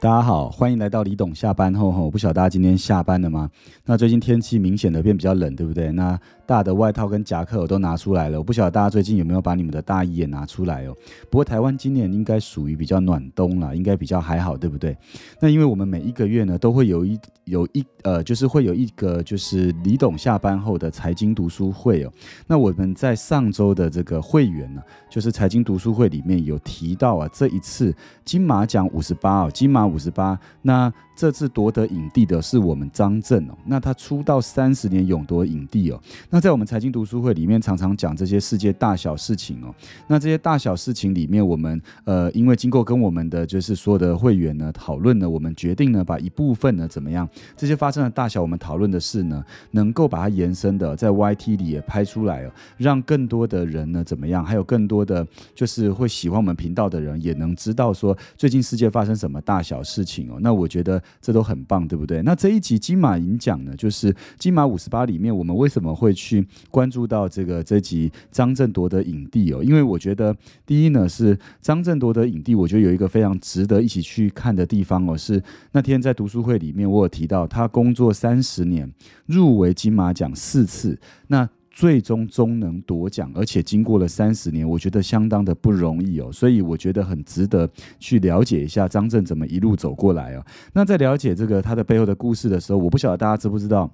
大家好，欢迎来到李董下班后哈，我不晓得大家今天下班了吗？那最近天气明显的变比较冷，对不对？那大的外套跟夹克我都拿出来了，我不晓得大家最近有没有把你们的大衣也拿出来哦。不过台湾今年应该属于比较暖冬了，应该比较还好，对不对？那因为我们每一个月呢都会有一有一呃，就是会有一个就是李董下班后的财经读书会哦。那我们在上周的这个会员呢，就是财经读书会里面有提到啊，这一次金马奖五十八哦，金马。五十八，那这次夺得影帝的是我们张震哦。那他出道三十年，勇夺影帝哦。那在我们财经读书会里面，常常讲这些世界大小事情哦。那这些大小事情里面，我们呃，因为经过跟我们的就是所有的会员呢讨论呢，我们决定呢把一部分呢怎么样，这些发生的大小，我们讨论的事呢，能够把它延伸的在 YT 里也拍出来哦，让更多的人呢怎么样，还有更多的就是会喜欢我们频道的人也能知道说最近世界发生什么大小。事情哦，那我觉得这都很棒，对不对？那这一集金马银奖呢，就是金马五十八里面，我们为什么会去关注到这个这集张震夺得影帝哦？因为我觉得第一呢是张震夺得影帝，我觉得有一个非常值得一起去看的地方哦，是那天在读书会里面我有提到，他工作三十年，入围金马奖四次，那。最终终能夺奖，而且经过了三十年，我觉得相当的不容易哦，所以我觉得很值得去了解一下张震怎么一路走过来哦。那在了解这个他的背后的故事的时候，我不晓得大家知不知道。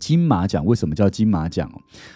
金马奖为什么叫金马奖？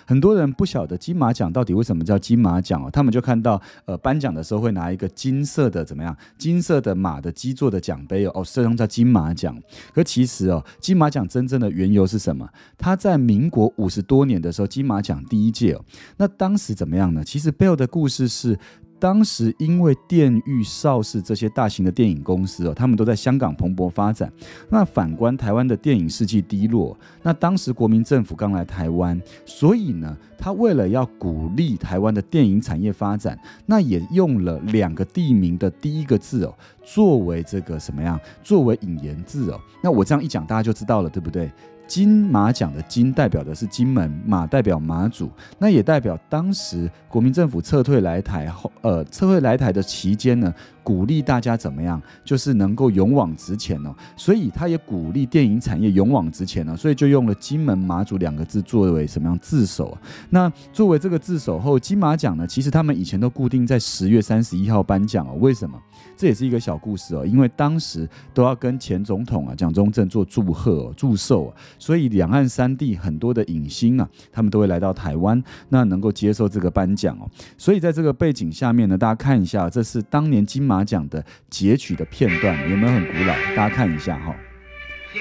很多人不晓得金马奖到底为什么叫金马奖哦。他们就看到呃颁奖的时候会拿一个金色的怎么样？金色的马的基座的奖杯哦，哦，这种叫金马奖。可其实哦，金马奖真正的缘由是什么？它在民国五十多年的时候，金马奖第一届哦，那当时怎么样呢？其实背后的故事是。当时因为电玉、邵氏这些大型的电影公司哦，他们都在香港蓬勃发展。那反观台湾的电影世纪低落，那当时国民政府刚来台湾，所以呢，他为了要鼓励台湾的电影产业发展，那也用了两个地名的第一个字哦，作为这个什么样？作为引言字哦。那我这样一讲，大家就知道了，对不对？金马奖的金代表的是金门，马代表马祖，那也代表当时国民政府撤退来台后，呃，撤退来台的期间呢。鼓励大家怎么样？就是能够勇往直前哦，所以他也鼓励电影产业勇往直前呢，所以就用了金门马祖两个字作为什么样字首？那作为这个字首后，金马奖呢，其实他们以前都固定在十月三十一号颁奖哦。为什么？这也是一个小故事哦，因为当时都要跟前总统啊蒋中正做祝贺祝寿，所以两岸三地很多的影星啊，他们都会来到台湾，那能够接受这个颁奖哦。所以在这个背景下面呢，大家看一下，这是当年金马。奖的截取的片段有没有很古老？大家看一下哈。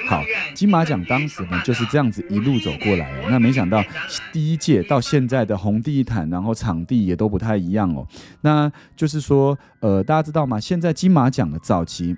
好，金马奖当时呢就是这样子一路走过来哦。那没想到第一届到现在的红地毯，然后场地也都不太一样哦。那就是说，呃，大家知道吗？现在金马奖的早期。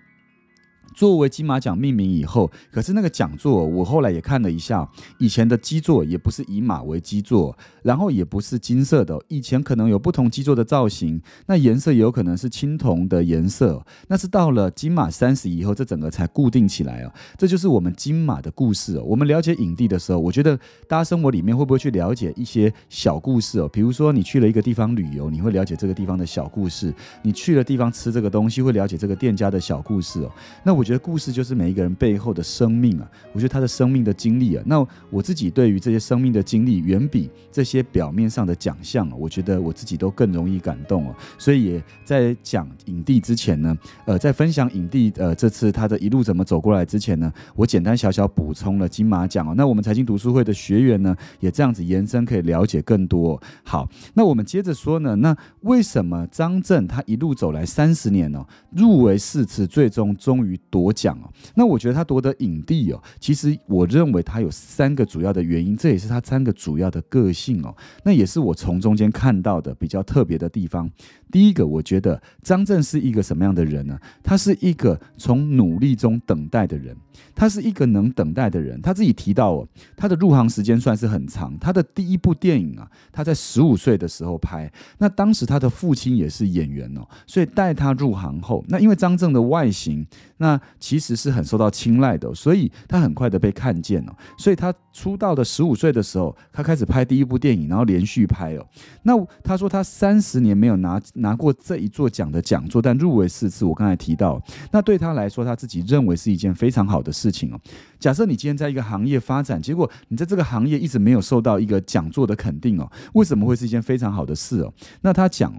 作为金马奖命名以后，可是那个讲座我后来也看了一下，以前的基座也不是以马为基座，然后也不是金色的，以前可能有不同基座的造型，那颜色有可能是青铜的颜色，那是到了金马三十以后，这整个才固定起来哦。这就是我们金马的故事哦。我们了解影帝的时候，我觉得大家生活里面会不会去了解一些小故事哦？比如说你去了一个地方旅游，你会了解这个地方的小故事；你去了地方吃这个东西，会了解这个店家的小故事哦。那我。觉得故事就是每一个人背后的生命啊，我觉得他的生命的经历啊，那我自己对于这些生命的经历，远比这些表面上的奖项啊，我觉得我自己都更容易感动哦。所以也在讲影帝之前呢，呃，在分享影帝呃这次他的一路怎么走过来之前呢，我简单小小补充了金马奖哦。那我们财经读书会的学员呢，也这样子延伸可以了解更多。好，那我们接着说呢，那为什么张震他一路走来三十年哦，入围四次，最终终于。夺奖哦，那我觉得他夺得影帝哦，其实我认为他有三个主要的原因，这也是他三个主要的个性哦，那也是我从中间看到的比较特别的地方。第一个，我觉得张震是一个什么样的人呢？他是一个从努力中等待的人，他是一个能等待的人。他自己提到哦，他的入行时间算是很长，他的第一部电影啊，他在十五岁的时候拍，那当时他的父亲也是演员哦，所以带他入行后，那因为张震的外形，那其实是很受到青睐的，所以他很快的被看见了。所以他出道的十五岁的时候，他开始拍第一部电影，然后连续拍哦。那他说他三十年没有拿拿过这一座奖的讲座，但入围四次。我刚才提到，那对他来说，他自己认为是一件非常好的事情哦。假设你今天在一个行业发展，结果你在这个行业一直没有受到一个讲座的肯定哦，为什么会是一件非常好的事哦？那他讲。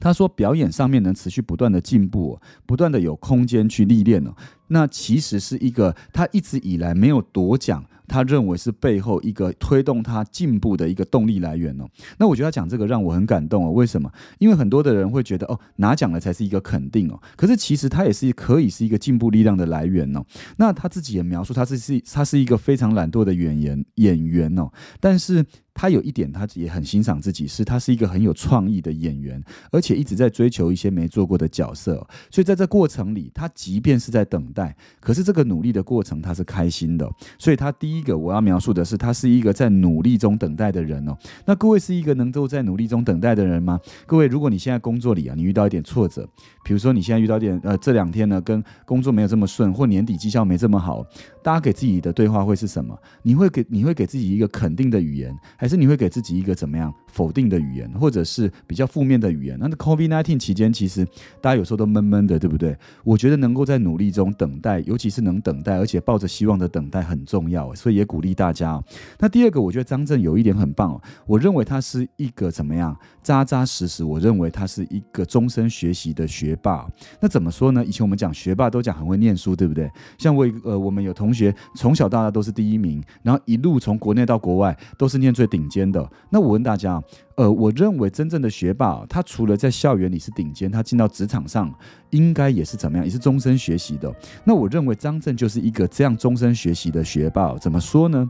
他说，表演上面能持续不断的进步，不断的有空间去历练呢。那其实是一个他一直以来没有夺奖。他认为是背后一个推动他进步的一个动力来源哦。那我觉得他讲这个让我很感动哦。为什么？因为很多的人会觉得哦，拿奖了才是一个肯定哦。可是其实他也是可以是一个进步力量的来源哦。那他自己也描述，他是是他是一个非常懒惰的演员演员哦。但是他有一点，他也很欣赏自己，是他是一个很有创意的演员，而且一直在追求一些没做过的角色。所以在这过程里，他即便是在等待，可是这个努力的过程他是开心的。所以他第一。个我要描述的是，他是一个在努力中等待的人哦。那各位是一个能够在努力中等待的人吗？各位，如果你现在工作里啊，你遇到一点挫折，比如说你现在遇到点呃，这两天呢跟工作没有这么顺，或年底绩效没这么好，大家给自己的对话会是什么？你会给你会给自己一个肯定的语言，还是你会给自己一个怎么样否定的语言，或者是比较负面的语言？那 COVID-19 期间，其实大家有时候都闷闷的，对不对？我觉得能够在努力中等待，尤其是能等待，而且抱着希望的等待很重要。所以也鼓励大家。那第二个，我觉得张震有一点很棒哦。我认为他是一个怎么样扎扎实实？我认为他是一个终身学习的学霸。那怎么说呢？以前我们讲学霸都讲很会念书，对不对？像我呃，我们有同学学从小到大都是第一名，然后一路从国内到国外都是念最顶尖的。那我问大家，呃，我认为真正的学霸，他除了在校园里是顶尖，他进到职场上应该也是怎么样？也是终身学习的。那我认为张震就是一个这样终身学习的学霸。怎么说呢？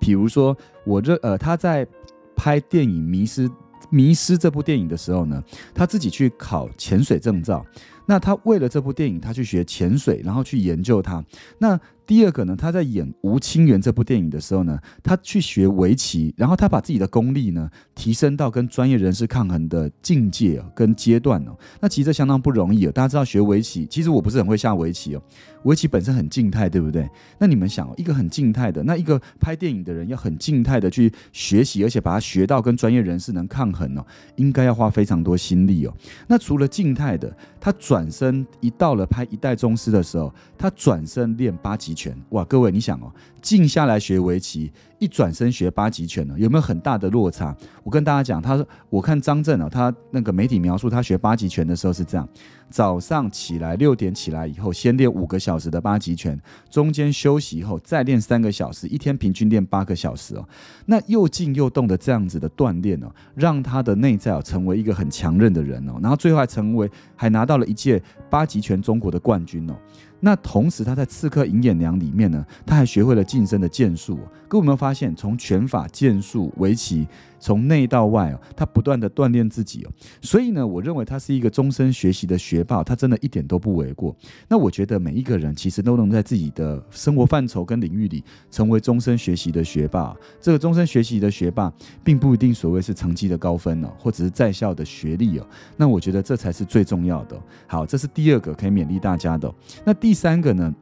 比如说，我认呃，他在拍电影《迷失迷失》这部电影的时候呢，他自己去考潜水证照。那他为了这部电影，他去学潜水，然后去研究它。那第二个呢，他在演《吴清源》这部电影的时候呢，他去学围棋，然后他把自己的功力呢提升到跟专业人士抗衡的境界跟阶段哦。那其实这相当不容易哦。大家知道学围棋，其实我不是很会下围棋哦。围棋本身很静态，对不对？那你们想，哦一个很静态的，那一个拍电影的人要很静态的去学习，而且把它学到跟专业人士能抗衡哦，应该要花非常多心力哦。那除了静态的，他转转身一到了拍《一代宗师》的时候，他转身练八极拳。哇，各位，你想哦，静下来学围棋，一转身学八极拳呢，有没有很大的落差？我跟大家讲，他说，我看张震啊，他那个媒体描述他学八极拳的时候是这样。早上起来六点起来以后，先练五个小时的八极拳，中间休息以后再练三个小时，一天平均练八个小时哦。那又静又动的这样子的锻炼哦，让他的内在哦成为一个很强韧的人哦。然后最后还成为还拿到了一届八极拳中国的冠军哦。那同时他在刺客银眼娘里面呢，他还学会了近身的剑术。各位有没有发现，从拳法、剑术、围棋？从内到外哦，他不断的锻炼自己哦，所以呢，我认为他是一个终身学习的学霸，他真的一点都不为过。那我觉得每一个人其实都能在自己的生活范畴跟领域里成为终身学习的学霸。这个终身学习的学霸，并不一定所谓是成绩的高分哦，或者是在校的学历哦。那我觉得这才是最重要的。好，这是第二个可以勉励大家的。那第三个呢？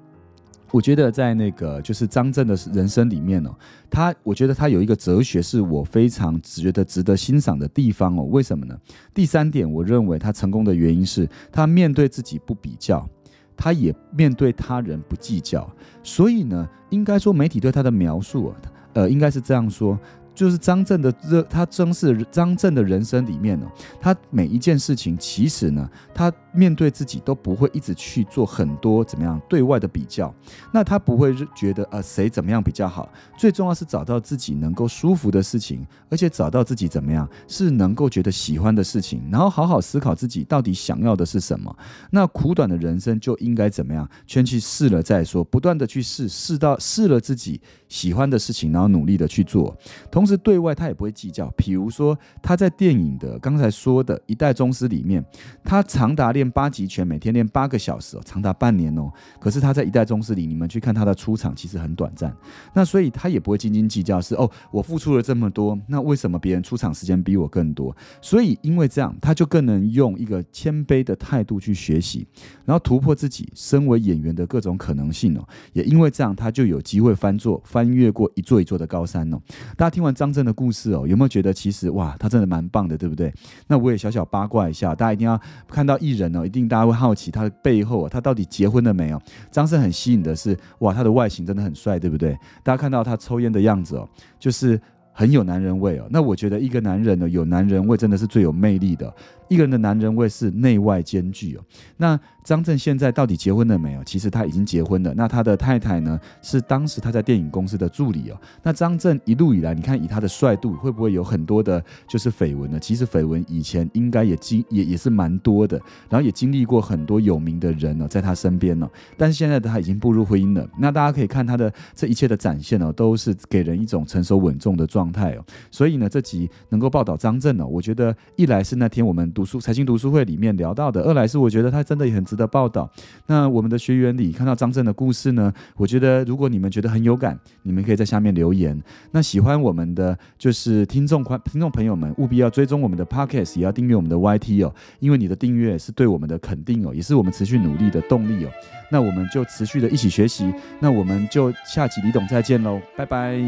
我觉得在那个就是张震的人生里面哦，他我觉得他有一个哲学是我非常觉得值得欣赏的地方哦。为什么呢？第三点，我认为他成功的原因是他面对自己不比较，他也面对他人不计较。所以呢，应该说媒体对他的描述，呃，应该是这样说。就是张震的热，他正是张震的人生里面呢，他每一件事情其实呢，他面对自己都不会一直去做很多怎么样对外的比较，那他不会觉得呃谁怎么样比较好，最重要是找到自己能够舒服的事情，而且找到自己怎么样是能够觉得喜欢的事情，然后好好思考自己到底想要的是什么。那苦短的人生就应该怎么样，先去试了再说，不断的去试，试到试了自己喜欢的事情，然后努力的去做，同。是对外他也不会计较。比如说他在电影的刚才说的一代宗师里面，他长达练八极拳，每天练八个小时哦，长达半年哦。可是他在一代宗师里，你们去看他的出场其实很短暂，那所以他也不会斤斤计较，是哦，我付出了这么多，那为什么别人出场时间比我更多？所以因为这样，他就更能用一个谦卑的态度去学习，然后突破自己身为演员的各种可能性哦。也因为这样，他就有机会翻座，翻越过一座一座的高山哦。大家听完张震的故事哦，有没有觉得其实哇，他真的蛮棒的，对不对？那我也小小八卦一下，大家一定要看到艺人哦，一定大家会好奇他的背后，他到底结婚了没有？张震很吸引的是哇，他的外形真的很帅，对不对？大家看到他抽烟的样子哦，就是很有男人味哦。那我觉得一个男人呢，有男人味真的是最有魅力的。一个人的男人味是内外兼具哦。那张震现在到底结婚了没有？其实他已经结婚了。那他的太太呢？是当时他在电影公司的助理哦。那张震一路以来，你看以他的帅度，会不会有很多的就是绯闻呢？其实绯闻以前应该也经也也是蛮多的，然后也经历过很多有名的人呢，在他身边呢。但是现在他已经步入婚姻了。那大家可以看他的这一切的展现哦，都是给人一种成熟稳重的状态哦。所以呢，这集能够报道张震呢，我觉得一来是那天我们读书财经读书会里面聊到的，二来是我觉得他真的也很值。得报道，那我们的学员里看到张震的故事呢？我觉得如果你们觉得很有感，你们可以在下面留言。那喜欢我们的就是听众观听众朋友们，务必要追踪我们的 podcast，也要订阅我们的 YT 哦，因为你的订阅是对我们的肯定哦，也是我们持续努力的动力哦。那我们就持续的一起学习，那我们就下集李董再见喽，拜拜。